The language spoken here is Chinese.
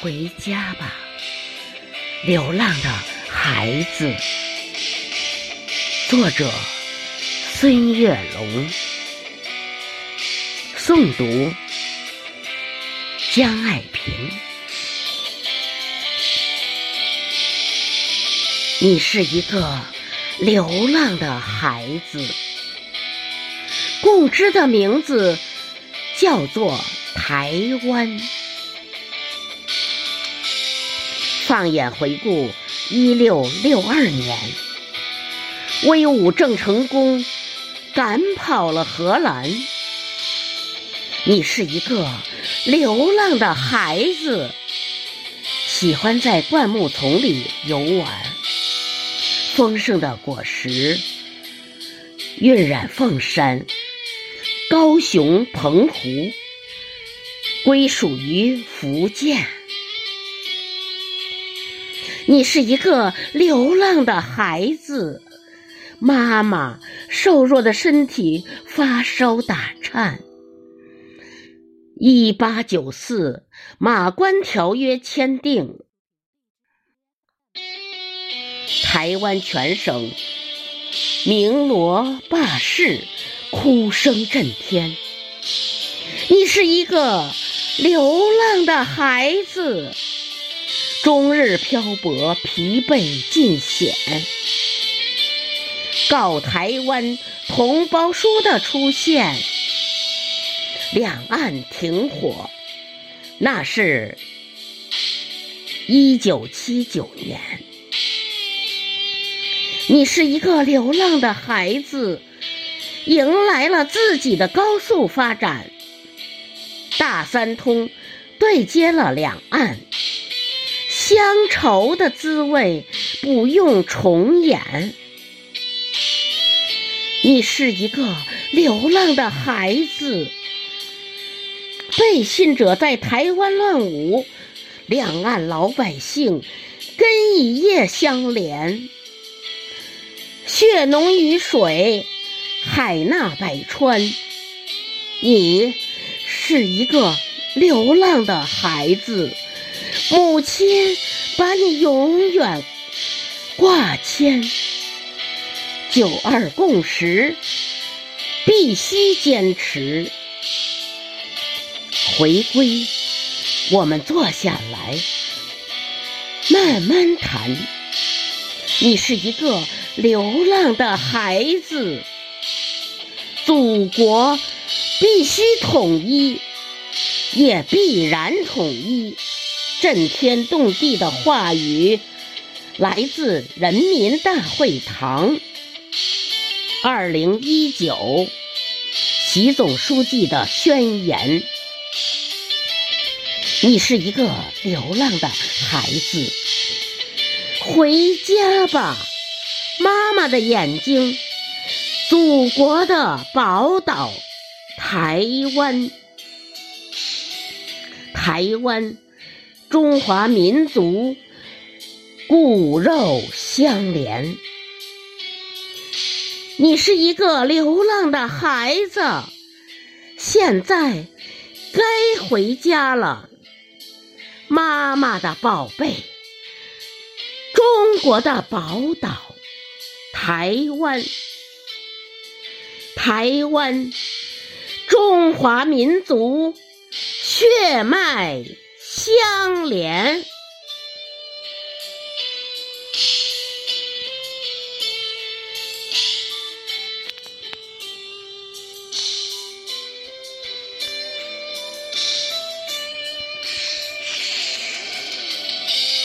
回家吧，流浪的孩子。作者：孙月龙。诵读：江爱萍。你是一个流浪的孩子，共知的名字叫做台湾。放眼回顾，一六六二年，威武郑成功赶跑了荷兰。你是一个流浪的孩子，喜欢在灌木丛里游玩。丰盛的果实晕染凤山、高雄、澎湖，归属于福建。你是一个流浪的孩子，妈妈瘦弱的身体发烧打颤。一八九四，马关条约签订，台湾全省鸣锣罢市，哭声震天。你是一个流浪的孩子。终日漂泊，疲惫尽显。告台湾同胞书的出现，两岸停火，那是一九七九年。你是一个流浪的孩子，迎来了自己的高速发展。大三通对接了两岸。乡愁的滋味不用重演。你是一个流浪的孩子，背信者在台湾乱舞，两岸老百姓跟一叶相连。血浓于水，海纳百川。你是一个流浪的孩子。母亲把你永远挂牵，九二共识必须坚持。回归，我们坐下来慢慢谈。你是一个流浪的孩子，祖国必须统一，也必然统一。震天动地的话语来自人民大会堂。二零一九，习总书记的宣言。你是一个流浪的孩子，回家吧，妈妈的眼睛，祖国的宝岛，台湾，台湾。中华民族骨肉相连。你是一个流浪的孩子，现在该回家了。妈妈的宝贝，中国的宝岛，台湾，台湾，中华民族血脉。相连。